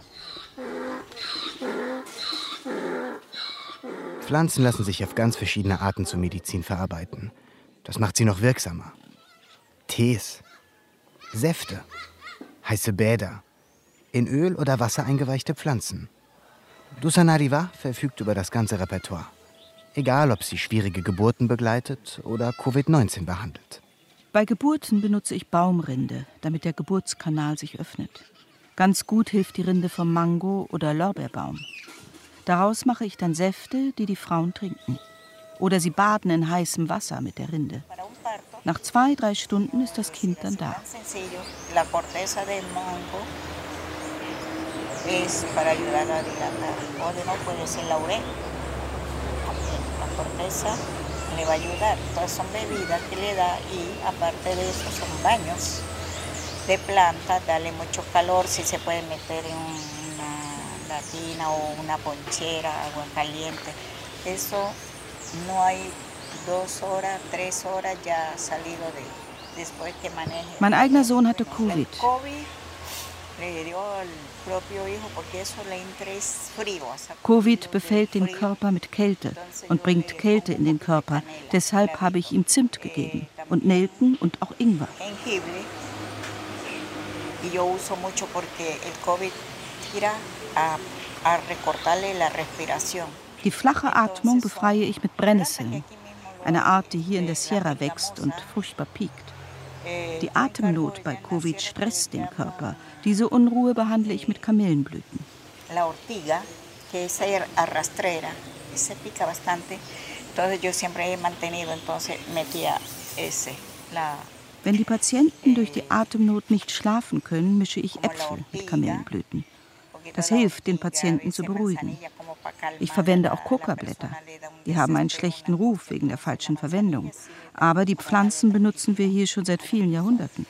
Pflanzen lassen sich auf ganz verschiedene Arten zur Medizin verarbeiten. Das macht sie noch wirksamer. Tees, Säfte, heiße Bäder, in Öl oder Wasser eingeweichte Pflanzen. Dusanariva verfügt über das ganze Repertoire. egal ob sie schwierige Geburten begleitet oder Covid-19 behandelt. Bei Geburten benutze ich Baumrinde, damit der Geburtskanal sich öffnet. Ganz gut hilft die Rinde vom Mango- oder Lorbeerbaum. Daraus mache ich dann Säfte, die die Frauen trinken. Oder sie baden in heißem Wasser mit der Rinde. Nach zwei, drei Stunden ist das Kind dann da. Es para ayudar a dilatar. O de no puede ser laurel. La corteza le va a ayudar. Todas son bebidas que le da y aparte de eso son baños de planta, darle mucho calor si se puede meter en una latina o una ponchera, agua caliente. Eso no hay dos horas, tres horas ya salido de después que maneje. Mein eigener Sohn hatte Covid. Covid befällt den Körper mit Kälte und bringt Kälte in den Körper. Deshalb habe ich ihm Zimt gegeben und Nelken und auch Ingwer. Die flache Atmung befreie ich mit Brennnesseln, eine Art, die hier in der Sierra wächst und furchtbar piekt. Die Atemnot bei Covid stresst den Körper. Diese Unruhe behandle ich mit Kamillenblüten. La ortiga, que es arrastrera, se pica bastante. Entonces yo siempre he mantenido, entonces metía ese, la Wenn die Patienten durch die Atemnot nicht schlafen können, mische ich Äpfel mit Kamillenblüten. Das hilft, den Patienten zu beruhigen. Ich verwende auch Kokablätter. Die haben einen schlechten Ruf wegen der falschen Verwendung. Aber die Pflanzen benutzen wir hier schon seit vielen Jahrhunderten.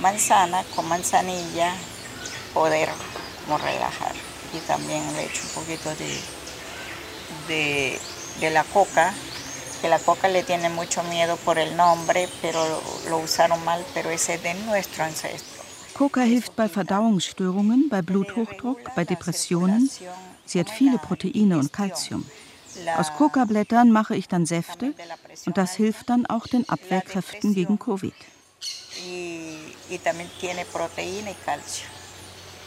Manzana con manzanilla poder relajar. Y también le echo un poquito de, de, de la coca que la coca le tiene mucho miedo por el nombre, pero lo usaron mal, pero ese es de nuestro ancestro. Coca hilft bei Verdauungsstörungen, bei Bluthochdruck, bei Depressionen. Sie hat viele Proteine und Kalzium. Aus Coca-Blättern mache ich dann Säfte und das hilft dann auch den Abwehrkräften gegen Covid.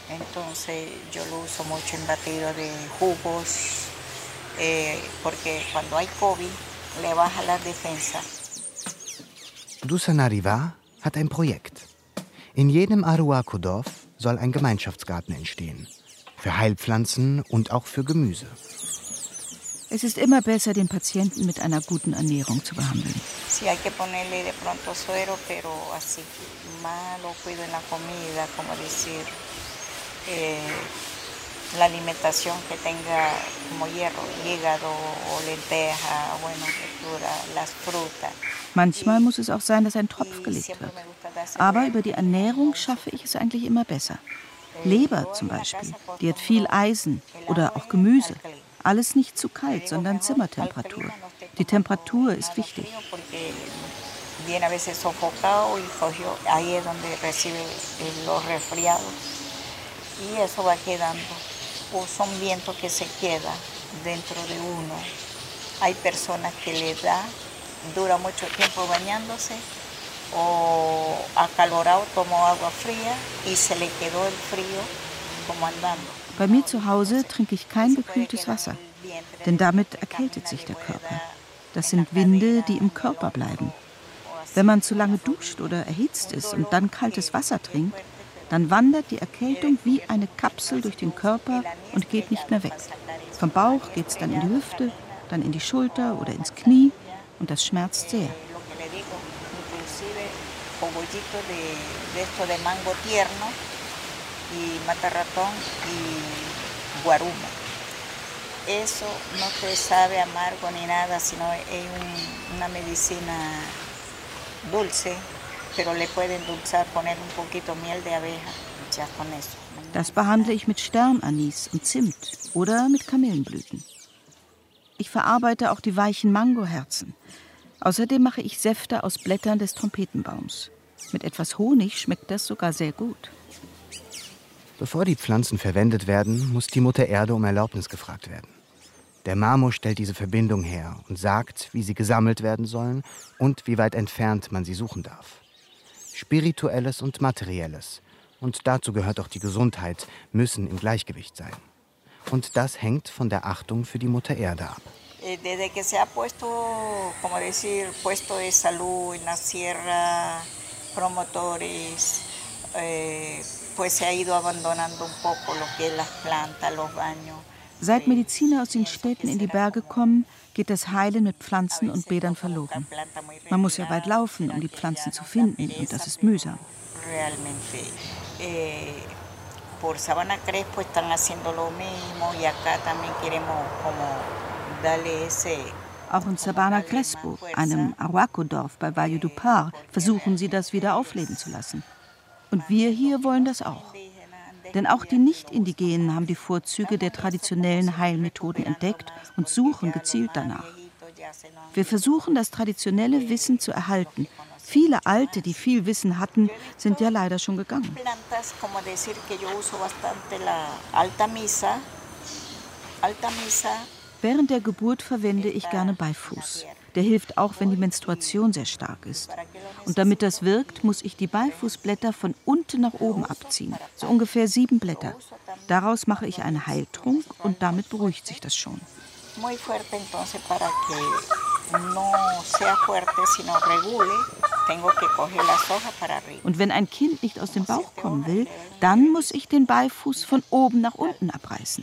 Entonces yo lo uso mucho en batido de jugos, eh, porque cuando hay COVID le baja la defensa. Dusanariva hat ein Projekt. In jedem Aruaco-Dorf soll ein Gemeinschaftsgarten entstehen. Für Heilpflanzen und auch für Gemüse. Es ist immer besser, den Patienten mit einer guten Ernährung zu behandeln. La eh, alimentación que tenga como hierro, hígado o lenteja, bueno, verdura, las frutas. Manchmal muss es auch sein, dass ein Tropf gelegt wird. Aber über die Ernährung schaffe ich es eigentlich immer besser. Leber zum Beispiel, die hat viel Eisen oder auch Gemüse. Alles nicht zu kalt, sondern Zimmertemperatur. Die Temperatur ist wichtig. Viene a veces sofocado y cogió, ahí es donde recibe los resfriados. Y eso va quedando. O son vientos que se queda dentro de uno. Hay personas que le da, dura mucho tiempo bañándose, o acalorado tomó agua fría y se le quedó el frío como andando. Bei mir zu Hause trinke ich kein gekühltes Wasser, denn damit erkältet sich der Körper. Das sind Winde, die im Körper bleiben. Wenn man zu lange duscht oder erhitzt ist und dann kaltes Wasser trinkt, dann wandert die Erkältung wie eine Kapsel durch den Körper und geht nicht mehr weg. Vom Bauch geht es dann in die Hüfte, dann in die Schulter oder ins Knie und das schmerzt sehr. Eso no te sabe amargo ni nada, sino es un, una medicina dulce, pero le puede endulzar, poner un poquito miel de abeja, ya con eso. Das behandle ich mit Sternanis und Zimt oder mit Kamillenblüten. Ich verarbeite auch die weichen Mangoherzen. Außerdem mache ich Säfte aus Blättern des Trompetenbaums. Mit etwas Honig schmeckt das sogar sehr gut. Bevor die Pflanzen verwendet werden, muss die Mutter Erde um Erlaubnis gefragt werden. Der Marmor stellt diese Verbindung her und sagt, wie sie gesammelt werden sollen und wie weit entfernt man sie suchen darf. Spirituelles und Materielles, Und dazu gehört auch die Gesundheit, müssen im Gleichgewicht sein. Und das hängt von der Achtung für die Mutter Erde ab. Eh, desde que se ha puesto, como decir, puesto de salud en la sierra, promotores, eh, pues se ha ido abandonando un poco lo que es las plantas, los baños. Seit Mediziner aus den Städten in die Berge kommen, geht das Heilen mit Pflanzen und Bädern verloren. Man muss ja weit laufen, um die Pflanzen zu finden, und das ist mühsam. Eh, por Sabana Crespo están haciendo lo mismo y acá también queremos como darle ese auch in Sabana Crespo, einem Arhuaco-Dorf bei Valle du Par, versuchen sie das wieder aufleben zu lassen. Und wir hier wollen das auch. Denn auch die Nicht-Indigenen haben die Vorzüge der traditionellen Heilmethoden entdeckt und suchen gezielt danach. Wir versuchen, das traditionelle Wissen zu erhalten. Viele Alte, die viel Wissen hatten, sind ja leider schon gegangen. Während der Geburt verwende ich gerne Beifuß. Der hilft auch, wenn die Menstruation sehr stark ist. Und damit das wirkt, muss ich die Beifußblätter von unten nach oben abziehen. So ungefähr sieben Blätter. Daraus mache ich einen Heiltrunk und damit beruhigt sich das schon. Und wenn ein Kind nicht aus dem Bauch kommen will, dann muss ich den Beifuß von oben nach unten abreißen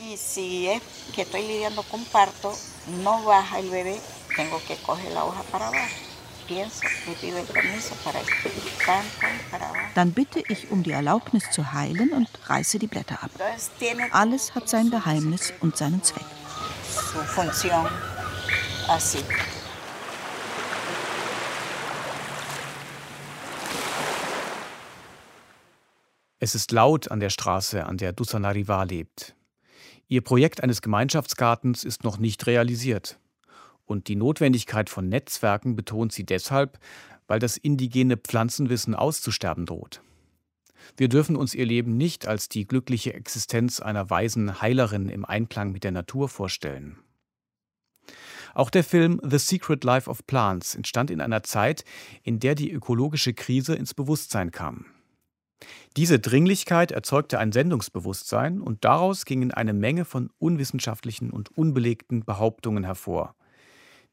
tengo que coger la hoja para abajo. Dann bitte ich um die Erlaubnis zu heilen und reiße die Blätter ab. Alles hat sein Geheimnis und seinen Zweck. Es ist laut an der Straße, an der Dusanariva lebt. Ihr Projekt eines Gemeinschaftsgartens ist noch nicht realisiert. Und die Notwendigkeit von Netzwerken betont sie deshalb, weil das indigene Pflanzenwissen auszusterben droht. Wir dürfen uns ihr Leben nicht als die glückliche Existenz einer weisen Heilerin im Einklang mit der Natur vorstellen. Auch der Film The Secret Life of Plants entstand in einer Zeit, in der die ökologische Krise ins Bewusstsein kam. Diese Dringlichkeit erzeugte ein Sendungsbewusstsein und daraus gingen eine Menge von unwissenschaftlichen und unbelegten Behauptungen hervor,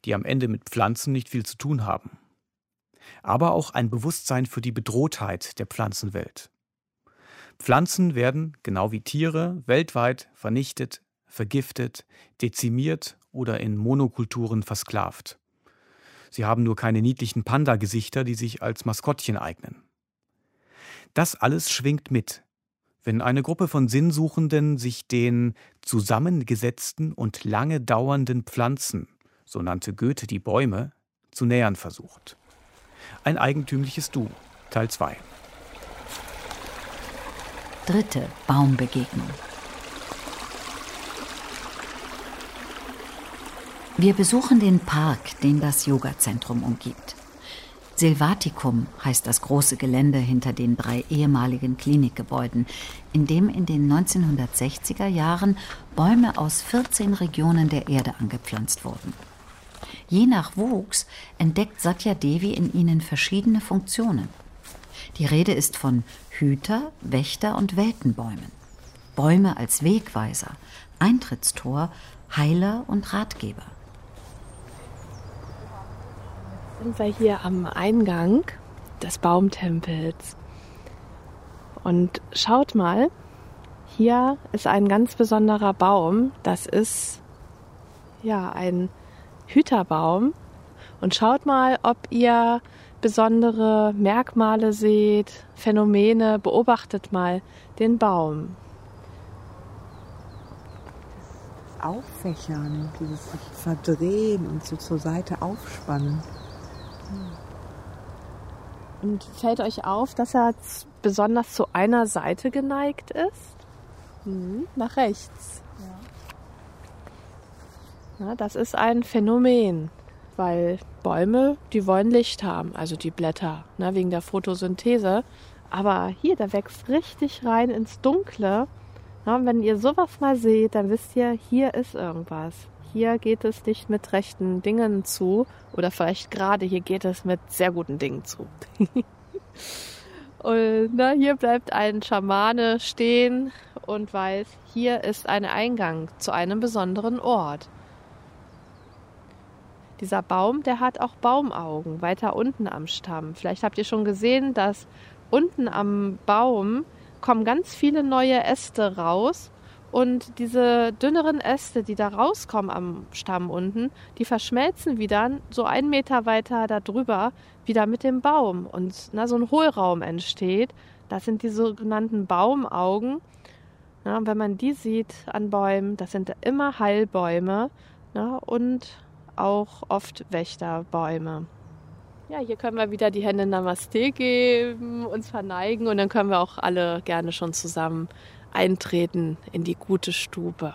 die am Ende mit Pflanzen nicht viel zu tun haben. Aber auch ein Bewusstsein für die Bedrohtheit der Pflanzenwelt. Pflanzen werden, genau wie Tiere, weltweit vernichtet, vergiftet, dezimiert oder in Monokulturen versklavt. Sie haben nur keine niedlichen Panda-Gesichter, die sich als Maskottchen eignen. Das alles schwingt mit, wenn eine Gruppe von Sinnsuchenden sich den zusammengesetzten und lange dauernden Pflanzen so nannte Goethe die Bäume, zu nähern versucht. Ein eigentümliches Du, Teil 2. Dritte Baumbegegnung. Wir besuchen den Park, den das Yogazentrum umgibt. Silvaticum heißt das große Gelände hinter den drei ehemaligen Klinikgebäuden, in dem in den 1960er Jahren Bäume aus 14 Regionen der Erde angepflanzt wurden. Je nach Wuchs entdeckt Satya Devi in ihnen verschiedene Funktionen. Die Rede ist von Hüter, Wächter und Weltenbäumen. Bäume als Wegweiser, Eintrittstor, Heiler und Ratgeber. Sind wir hier am Eingang des Baumtempels. Und schaut mal, hier ist ein ganz besonderer Baum. Das ist ja ein Hüterbaum und schaut mal, ob ihr besondere Merkmale seht, Phänomene, beobachtet mal den Baum. Das Auffächern, dieses sich verdrehen und so zur Seite aufspannen. Und fällt euch auf, dass er besonders zu einer Seite geneigt ist? Mhm, nach rechts. Ja, das ist ein Phänomen, weil Bäume, die wollen Licht haben, also die Blätter, ne, wegen der Photosynthese. Aber hier, da wächst richtig rein ins Dunkle. Ja, wenn ihr sowas mal seht, dann wisst ihr, hier ist irgendwas. Hier geht es nicht mit rechten Dingen zu. Oder vielleicht gerade hier geht es mit sehr guten Dingen zu. Und na, hier bleibt ein Schamane stehen und weiß, hier ist ein Eingang zu einem besonderen Ort. Dieser Baum, der hat auch Baumaugen weiter unten am Stamm. Vielleicht habt ihr schon gesehen, dass unten am Baum kommen ganz viele neue Äste raus und diese dünneren Äste, die da rauskommen am Stamm unten, die verschmelzen wieder so einen Meter weiter darüber wieder mit dem Baum und na, so ein Hohlraum entsteht. Das sind die sogenannten Baumaugen. Ja, wenn man die sieht an Bäumen, das sind immer Heilbäume ja, und auch oft Wächterbäume. Ja, hier können wir wieder die Hände Namaste geben, uns verneigen und dann können wir auch alle gerne schon zusammen eintreten in die gute Stube.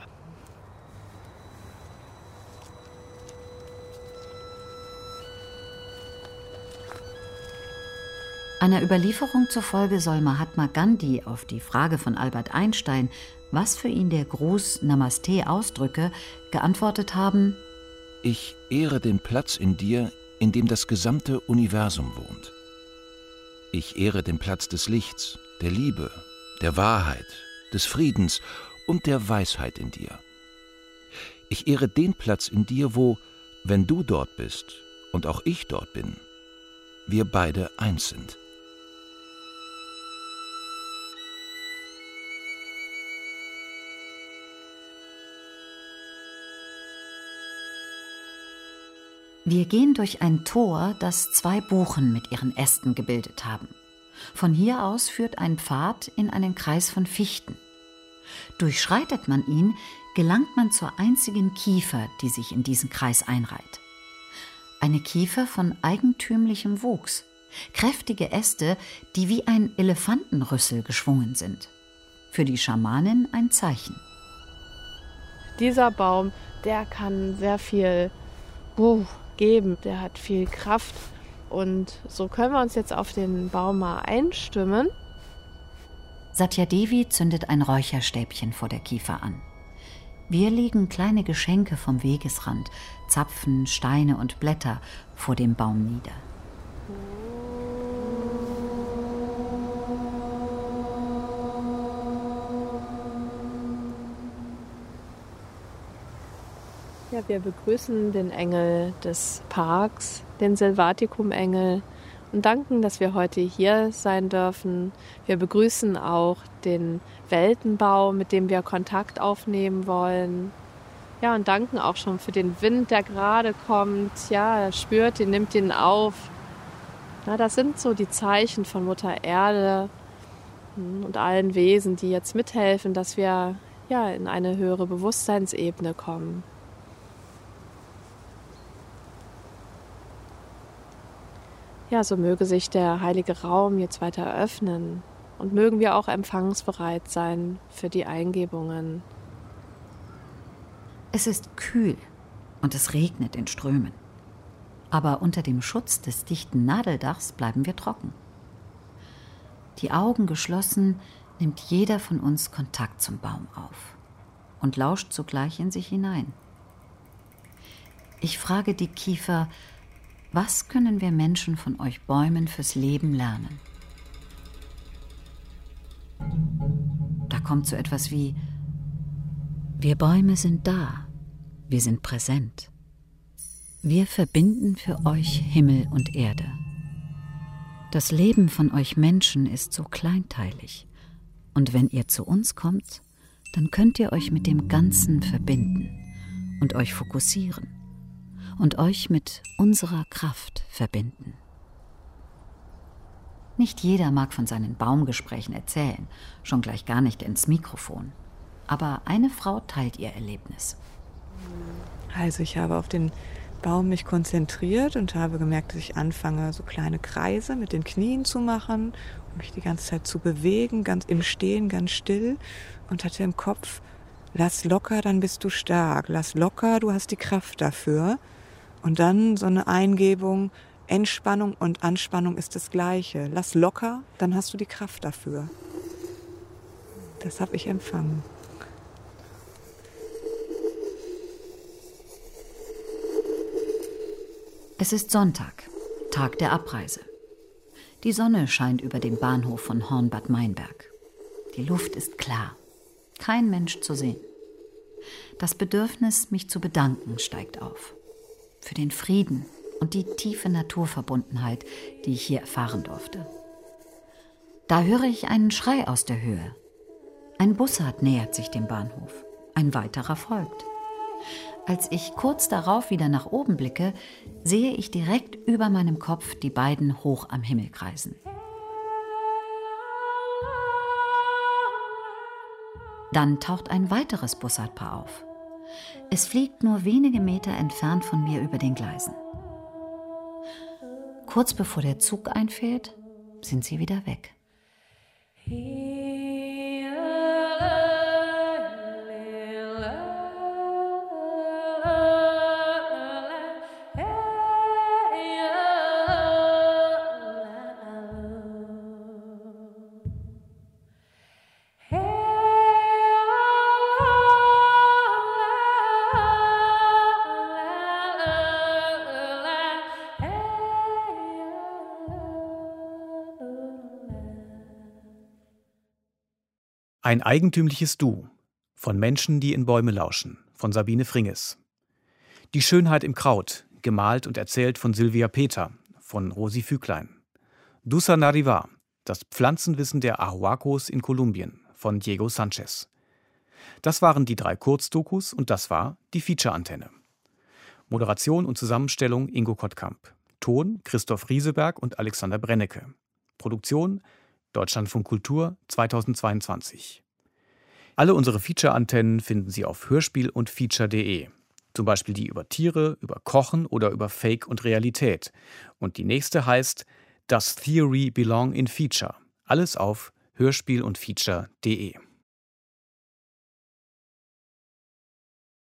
Einer Überlieferung zufolge soll Mahatma Gandhi auf die Frage von Albert Einstein, was für ihn der Gruß Namaste ausdrücke, geantwortet haben: Ich ehre den Platz in dir, in dem das gesamte Universum wohnt. Ich ehre den Platz des Lichts, der Liebe, der Wahrheit, des Friedens und der Weisheit in dir. Ich ehre den Platz in dir, wo, wenn du dort bist und auch ich dort bin, wir beide eins sind. Wir gehen durch ein Tor, das zwei Buchen mit ihren Ästen gebildet haben. Von hier aus führt ein Pfad in einen Kreis von Fichten. Durchschreitet man ihn, gelangt man zur einzigen Kiefer, die sich in diesen Kreis einreiht. Eine Kiefer von eigentümlichem Wuchs, kräftige Äste, die wie ein Elefantenrüssel geschwungen sind. Für die Schamanin ein Zeichen. Dieser Baum, der kann sehr viel uh, geben. Der hat viel Kraft. Und so können wir uns jetzt auf den Baum mal einstimmen. Satya Devi zündet ein Räucherstäbchen vor der Kiefer an. Wir legen kleine Geschenke vom Wegesrand, Zapfen, Steine und Blätter vor dem Baum nieder. Ja, wir begrüßen den Engel des Parks, den Silvaticum-Engel, und danken, dass wir heute hier sein dürfen. Wir begrüßen auch den Weltenbau, mit dem wir Kontakt aufnehmen wollen. Ja, und danken auch schon für den Wind, der gerade kommt. Ja, er spürt ihn, nimmt ihn auf. Ja, das sind so die Zeichen von Mutter Erde hm, und allen Wesen, die jetzt mithelfen, dass wir ja in eine höhere Bewusstseinsebene kommen. Ja, so möge sich der heilige Raum jetzt weiter öffnen und mögen wir auch empfangsbereit sein für die Eingebungen. Es ist kühl und es regnet in Strömen. Aber unter dem Schutz des dichten Nadeldachs bleiben wir trocken. Die Augen geschlossen, nimmt jeder von uns Kontakt zum Baum auf und lauscht zugleich in sich hinein. Ich frage die Kiefer, was können wir Menschen von euch Bäumen fürs Leben lernen? Da kommt so etwas wie, wir Bäume sind da, wir sind präsent. Wir verbinden für euch Himmel und Erde. Das Leben von euch Menschen ist so kleinteilig, und wenn ihr zu uns kommt, dann könnt ihr euch mit dem Ganzen verbinden und euch fokussieren und euch mit unserer Kraft verbinden. Nicht jeder mag von seinen Baumgesprächen erzählen, schon gleich gar nicht ins Mikrofon. Aber eine Frau teilt ihr Erlebnis. Also ich habe auf den Baum mich konzentriert und habe gemerkt, dass ich anfange, so kleine Kreise mit den Knien zu machen und mich die ganze Zeit zu bewegen, ganz im Stehen, ganz still und hatte im Kopf, lass locker, dann bist du stark, lass locker, du hast die Kraft dafür. Und dann so eine Eingebung, Entspannung und Anspannung ist das gleiche. Lass locker, dann hast du die Kraft dafür. Das habe ich empfangen. Es ist Sonntag, Tag der Abreise. Die Sonne scheint über dem Bahnhof von Hornbad Meinberg. Die Luft ist klar. Kein Mensch zu sehen. Das Bedürfnis, mich zu bedanken, steigt auf. Für den Frieden und die tiefe Naturverbundenheit, die ich hier erfahren durfte. Da höre ich einen Schrei aus der Höhe. Ein Bussard nähert sich dem Bahnhof. Ein weiterer folgt. Als ich kurz darauf wieder nach oben blicke, sehe ich direkt über meinem Kopf die beiden hoch am Himmel kreisen. Dann taucht ein weiteres Bussardpaar auf. Es fliegt nur wenige Meter entfernt von mir über den Gleisen. Kurz bevor der Zug einfährt, sind sie wieder weg. Ein eigentümliches Du von Menschen, die in Bäume lauschen, von Sabine Fringes. Die Schönheit im Kraut, gemalt und erzählt von Sylvia Peter, von Rosi Füglein. Dusa Nariva, das Pflanzenwissen der Ahuacos in Kolumbien, von Diego Sanchez. Das waren die drei Kurzdokus und das war die Feature-Antenne. Moderation und Zusammenstellung Ingo Kottkamp. Ton Christoph Rieseberg und Alexander Brennecke. Produktion Deutschlandfunk Kultur 2022. Alle unsere Feature-Antennen finden Sie auf hörspiel- und feature.de. Zum Beispiel die über Tiere, über Kochen oder über Fake und Realität. Und die nächste heißt Does Theory Belong in Feature? Alles auf hörspiel- und feature.de.